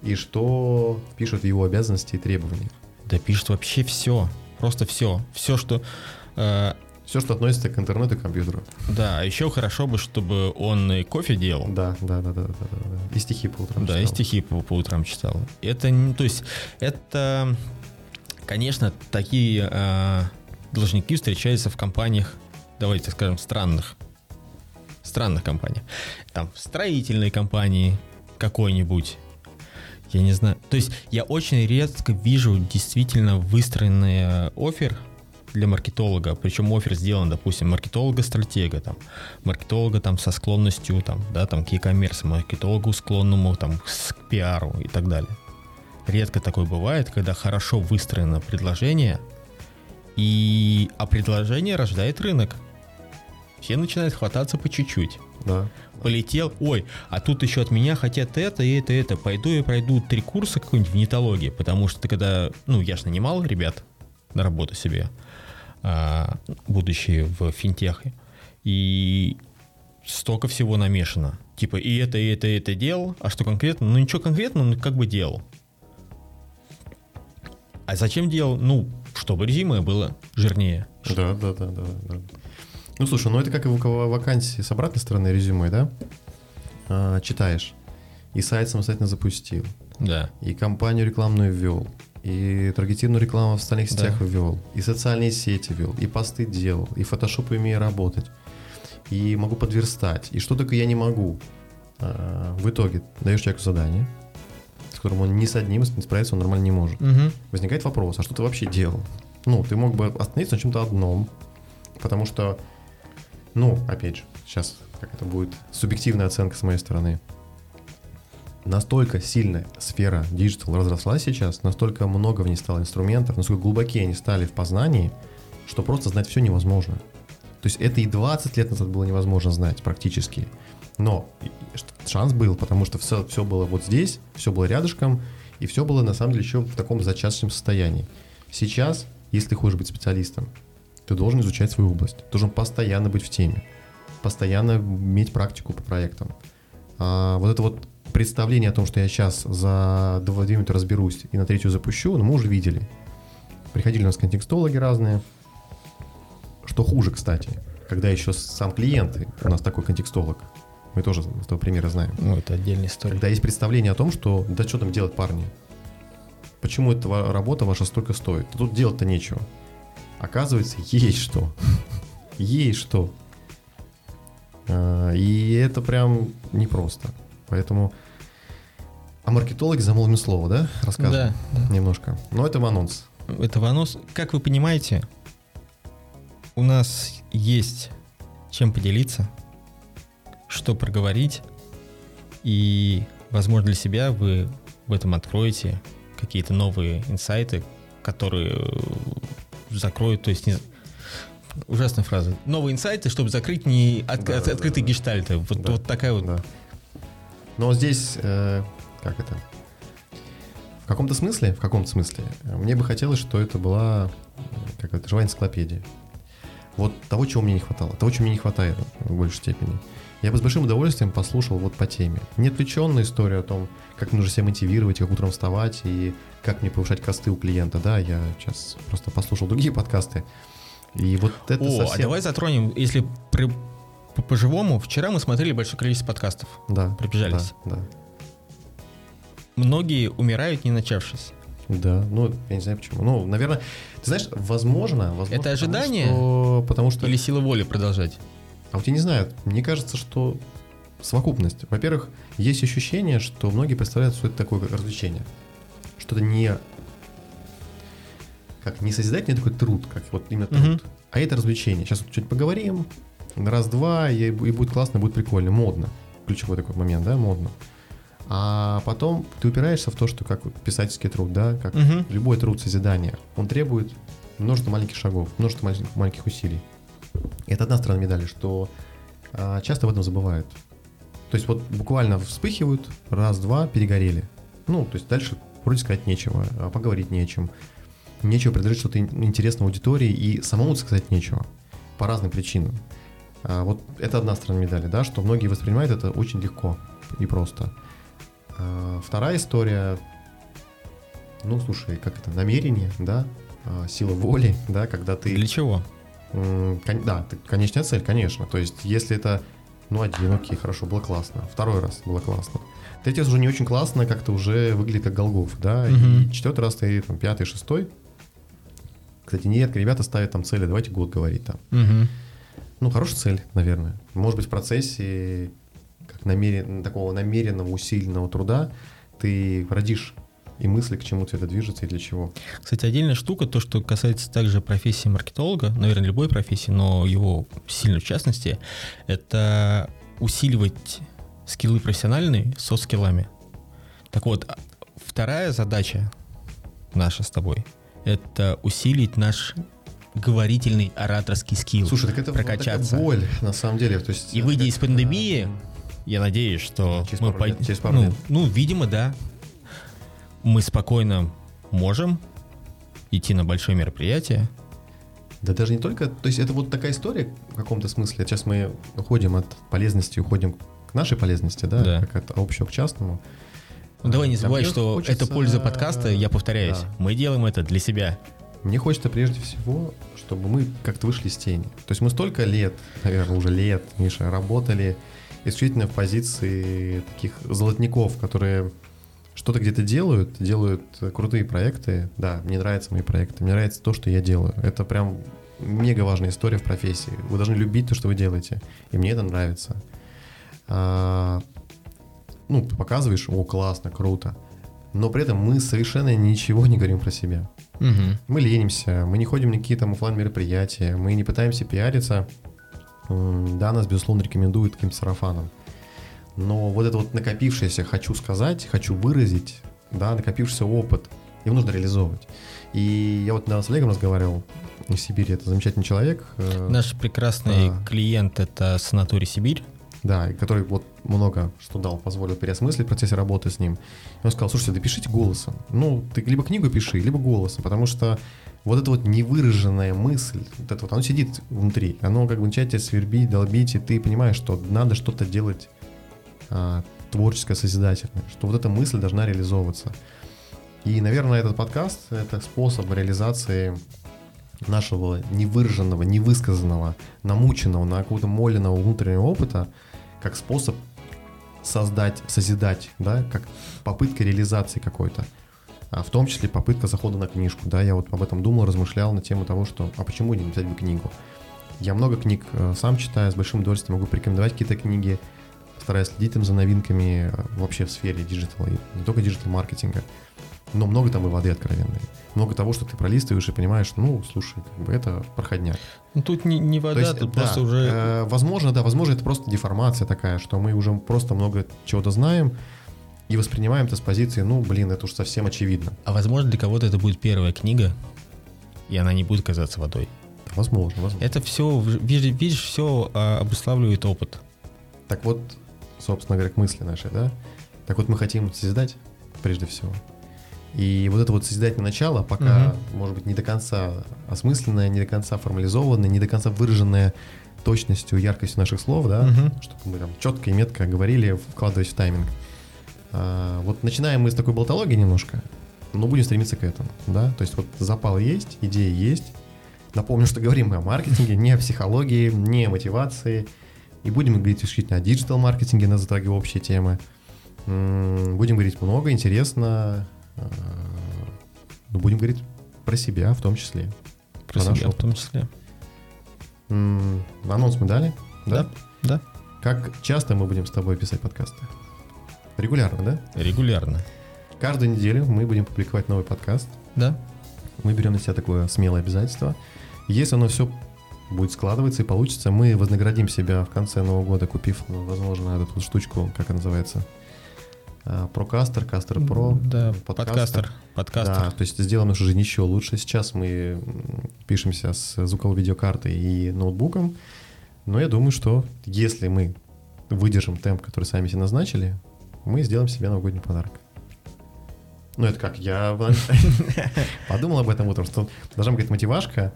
и что пишут в его обязанности и требования. Да пишет вообще все, просто все. Все, что... э, Все, что относится к интернету и компьютеру. да, а еще хорошо бы, чтобы он и кофе делал. Да, да, да, да, да, да, да. И стихи по утрам Да, и читал. стихи по, по утрам читал. Это, не- то есть, это, конечно, такие э, должники встречаются в компаниях, давайте скажем, странных. Странных компаниях. Там, в строительной компании какой-нибудь. Я не знаю. То есть, я очень редко вижу действительно выстроенный э, офер для маркетолога, причем офер сделан, допустим, маркетолога-стратега, там, маркетолога там со склонностью, там, да, там, к e-commerce, маркетологу склонному там к пиару и так далее. Редко такое бывает, когда хорошо выстроено предложение, и, а предложение рождает рынок. Все начинают хвататься по чуть-чуть. Да. Полетел, ой, а тут еще от меня хотят это и это, это. Пойду я пройду три курса какой-нибудь в нетологии, потому что когда, ну, я же нанимал ребят на работу себе, а, будущие в финтехе, и столько всего намешано. Типа и это, и это, и это делал, а что конкретно? Ну, ничего конкретного, ну, как бы делал. А зачем делал? Ну, чтобы резюме было жирнее. Да, да, да, да, да. Ну слушай, ну это как и в ва- вакансии с обратной стороны резюме, да? А, читаешь. И сайт самостоятельно запустил, Да. и компанию рекламную ввел, и таргетированную рекламу в остальных Да. сетях ввел, и социальные сети ввел, и посты делал, и фотошоп умею работать, и могу подверстать, и что только я не могу. А, в итоге даешь человеку задание, с которым он ни с одним справиться он нормально не может Угу. возникает вопрос, а что ты вообще делал? Ну, ты мог бы остановиться на чем-то одном, потому что, ну, опять же, сейчас как это будет субъективная оценка с моей стороны. Настолько сильная сфера digital разрослась сейчас, настолько много в ней стало инструментов, настолько глубокие они стали в познании, что просто знать все невозможно. То есть это и 20 лет назад было невозможно знать практически. Но шанс был, потому что все, все было вот здесь, все было рядышком, и все было на самом деле еще в таком зачаточном состоянии. Сейчас, если хочешь быть специалистом, ты должен изучать свою область, ты должен постоянно быть в теме, постоянно иметь практику по проектам. А вот это вот представление о том, что я сейчас за два две минуты разберусь и на третью запущу, ну, мы уже видели. Приходили у нас контекстологи разные. Что хуже, кстати, когда еще сам клиент, у нас такой контекстолог, мы тоже с этого примера знаем. Ну, это отдельная история. Когда есть представление о том, что да что там делать, парни? Почему эта работа ваша столько стоит? Тут делать-то нечего. Оказывается, есть что. Есть что. А, И это прям непросто. Поэтому... А маркетологи замолвим слово, да? Рассказываем Да, немножко. Но это в анонс. Это Ванос. Как вы понимаете, у нас есть чем поделиться, что проговорить, и, возможно, для себя вы в этом откроете какие-то новые инсайты, которые закроют, то есть не- ужасная фраза. Новые инсайты, чтобы закрыть не от- Да, от- да, открытые да. гештальты. Вот, Да. вот такая вот. Да. Но здесь, э, как это? В каком-то смысле, в каком-то смысле, э, мне бы хотелось, что это была как это, живая энциклопедия. Вот того, чего мне не хватало, того, чего мне не хватает в большей степени. Я бы с большим удовольствием послушал вот по теме. Не отвлеченную историю о том, как нужно себя мотивировать, как утром вставать и как мне повышать косты у клиента. Да, я сейчас просто послушал другие (laughs) подкасты. И вот это О, а совсем... давай затронем, если при- по- по-живому, вчера мы смотрели большое количество подкастов. Да, пробежались. Да, да. Многие умирают, не начавшись. Да, ну, я не знаю почему. Ну, наверное, ты знаешь, возможно... возможно Это потому ожидание? что- Потому что... Или сила воли продолжать. А вот я не знаю, мне кажется, что совокупность. Во-первых, есть ощущение, что многие представляют, что это такое развлечение. Что это не... Как не созидательный такой труд, как вот именно труд, Мгм. а это развлечение. Сейчас вот чуть поговорим, раз-два, и, и будет классно, будет прикольно, модно. Ключевой такой момент, да, модно. А потом ты упираешься в то, что как писательский труд, да, как Мгм. любой труд созидания, он требует множества маленьких шагов, маленьких, маленьких усилий. Это одна сторона медали, что а, часто об этом забывают. То есть вот буквально вспыхивают, раз-два, перегорели. Ну, то есть дальше вроде сказать нечего, а поговорить не о чем. Нечего предложить что-то ин- интересное аудитории и самому сказать нечего. По разным причинам. А, вот это одна сторона медали, да, что многие воспринимают это очень легко и просто. Вторая история, ну, слушай, как это, намерение, да, сила воли, да, когда ты... Для чего? Да, конечная цель, конечно. То есть, если это, ну, один, окей, хорошо, было классно. Второй раз было классно. Третий раз уже не очень классно, как-то уже выглядит как Голгоф, да. Мгм. И четвертый раз ты там пятый, шестой. Кстати, нередко ребята ставят там цели, давайте год говорить там. Мгм. Ну, хорошая цель, наверное. Может быть, в процессе как намерен, такого намеренного, усиленного труда ты родишь и мысли, к чему все это движется и для чего. Кстати, отдельная штука, то, что касается также профессии маркетолога, наверное, любой профессии, но его сильно в частности, это усиливать скиллы профессиональные со скиллами. Так вот, а- вторая задача наша с тобой, это усилить наш говорительный ораторский скилл. Слушай, так это вот прокачаться. такая боль, на самом деле. То есть, И выйдя из пандемии, я надеюсь, что Через мы пару пой- лет, через пару ну, лет. ну, видимо, да. Мы спокойно можем идти на большое мероприятие. Да даже не только, то есть это вот такая история в каком-то смысле. Сейчас мы уходим от полезности, уходим к нашей полезности, да, Да. как от общего к частному. Ну, давай не А, забывай, мне что хочется- это польза подкаста, я повторяюсь. Да. Мы делаем это для себя. Мне хочется прежде всего, чтобы мы как-то вышли из тени. То есть мы столько лет, наверное, уже лет, Миша, работали исключительно в позиции таких золотников, которые что-то где-то делают, делают крутые проекты. Да, мне нравятся мои проекты, мне нравится то, что я делаю. Это прям мега важная история в профессии. Вы должны любить то, что вы делаете. И мне это нравится. А, ну, ты показываешь, о, классно, круто. Но при этом мы совершенно ничего не говорим про себя. Мгм. Мы ленимся, мы не ходим на какие-то оффлайн мероприятия, мы не пытаемся пиариться. Да, нас, безусловно, рекомендуют каким-то сарафаном. Но вот это вот накопившееся «хочу сказать», «хочу выразить», да, накопившийся опыт, его нужно реализовывать. И я вот недавно с Олегом разговаривал из Сибири, это замечательный человек. э, Наш прекрасный Да. клиент это санаторий Сибирь. Да, который вот много что дал, позволил переосмыслить в процессе работы с ним. И он сказал, слушайте, да пишите голосом. Ну, ты либо книгу пиши, либо голосом, потому что вот эта вот невыраженная мысль, вот это вот, оно сидит внутри, оно как бы начинает тебя свербить, долбить, и ты понимаешь, что надо что-то делать а, творческое, созидательное, что вот эта мысль должна реализовываться. И, наверное, этот подкаст — это способ реализации нашего невыраженного, невысказанного, намученного, на какого-то моленного внутреннего опыта, как способ создать, созидать, да, как попытка реализации какой-то. А в том числе попытка захода на книжку, да, я вот об этом думал, размышлял на тему того, что, а почему не написать бы книгу? Я много книг э, сам читаю, с большим удовольствием могу порекомендовать какие-то книги, стараюсь следить там за новинками э, вообще в сфере digital а, и не только digital-маркетинга, но много там и воды откровенной. Много того, что ты пролистываешь и понимаешь, ну, слушай, как бы это проходняк. Ну, тут не, не вода, То есть, тут да, просто уже... э, возможно, да, возможно, это просто деформация такая, что мы уже просто много чего-то знаем и воспринимаем это с позиции, ну, блин, это уж совсем очевидно. А возможно, для кого-то это будет первая книга, и она не будет казаться водой. Возможно, возможно. Это все, видишь, видишь все обуславливает опыт. Так вот, собственно говоря, к мысли нашей, да? Так вот мы хотим созидать, прежде всего. И вот это вот созидательное начало, пока, может быть, не до конца осмысленное, не до конца формализованное, не до конца выраженное точностью, яркостью наших слов, да, Мгм. чтобы мы там четко и метко говорили, вкладываясь в тайминг. А, вот начинаем мы с такой болтологии немножко, но будем стремиться к этому, да, то есть вот запал есть, идея есть. Напомню, что говорим мы о маркетинге, не о психологии, не о мотивации, и будем говорить исключительно о диджитал-маркетинге, на затрагивая общие темы. Будем говорить много, интересно, а, но будем говорить про себя в том числе. Про Про наш себя в опыт. том числе. Анонс мы дали, да? Да, Как часто мы будем с тобой писать подкасты? Регулярно, да? регулярно. Каждую неделю мы будем публиковать новый подкаст. Да? Мы берем на себя такое смелое обязательство. Если оно все будет складываться и получится. Мы вознаградим себя в конце Нового года, купив, возможно, эту штучку, как она называется, А, Прокастер, Кастер Про. Да, подкастер. подкастер. Да, то есть сделаем нашу жизнь еще лучше. Сейчас мы пишемся с звуковой видеокартой и ноутбуком, но я думаю, что если мы выдержим темп, который сами себе назначили, мы сделаем себе новогодний подарок. Ну, это как, я (laughs) подумал об этом утром, что должна быть мотивашка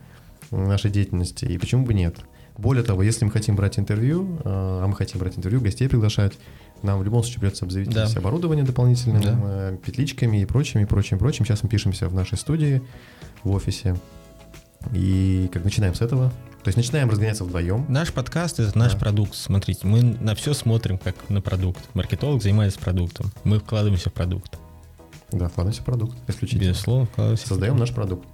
нашей деятельности, и почему бы нет. Более того, если мы хотим брать интервью, а мы хотим брать интервью, гостей приглашать, нам в любом случае придется обзавестись Да. оборудованием дополнительным, Да. э, петличками и прочим, и прочим, прочим. Сейчас мы пишемся в нашей студии, в офисе, и как начинаем с этого. То есть начинаем разгоняться вдвоем. Наш подкаст это наш Да. продукт. Смотрите, мы на все смотрим как на продукт. Маркетолог занимается продуктом. Мы вкладываемся в продукт. Да, вкладываемся в продукт, исключительно. Безусловно, вкладываемся. Создаем наш продукт.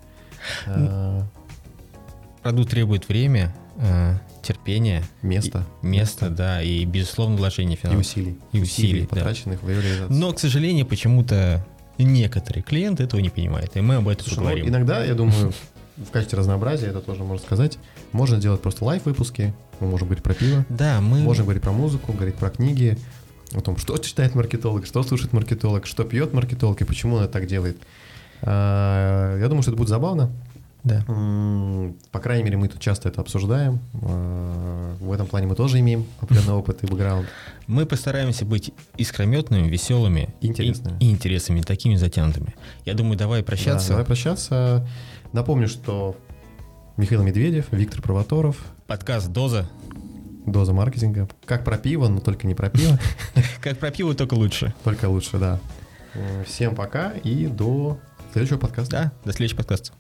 Продукт требует время, э, терпения, Место. и- места, да, и безусловно вложения И финансов. усилий. И усилий, да. потраченных в ее реализацию. Но, к сожалению, почему-то некоторые клиенты этого не понимают, и мы об этом Слушай, ну, поговорим. иногда, я думаю, в качестве разнообразия, это тоже можно сказать, можно делать просто лайв-выпуски, мы можем говорить про пиво, Да, мы... можем говорить про музыку, говорить про книги, о том, что читает маркетолог, что слушает маркетолог, что пьет маркетолог и почему он это так делает. А, Я думаю, что это будет забавно. Да. По крайней мере, мы тут часто это обсуждаем. А, В этом плане мы тоже имеем определенный опыт и бэкграунд. Мы постараемся быть искрометными, веселыми Интересными. и, и интересными, такими затянутыми. Я думаю, давай прощаться. Да, давай прощаться. Напомню, что Михаил Медведев, Виктор Провоторов, Подкаст «Доза». Доза маркетинга. Как про пиво, но только не про пиво. (laughs) Как про пиво, только лучше. Только лучше, да. М, Всем пока и до следующего подкаста. Да, до следующего подкаста.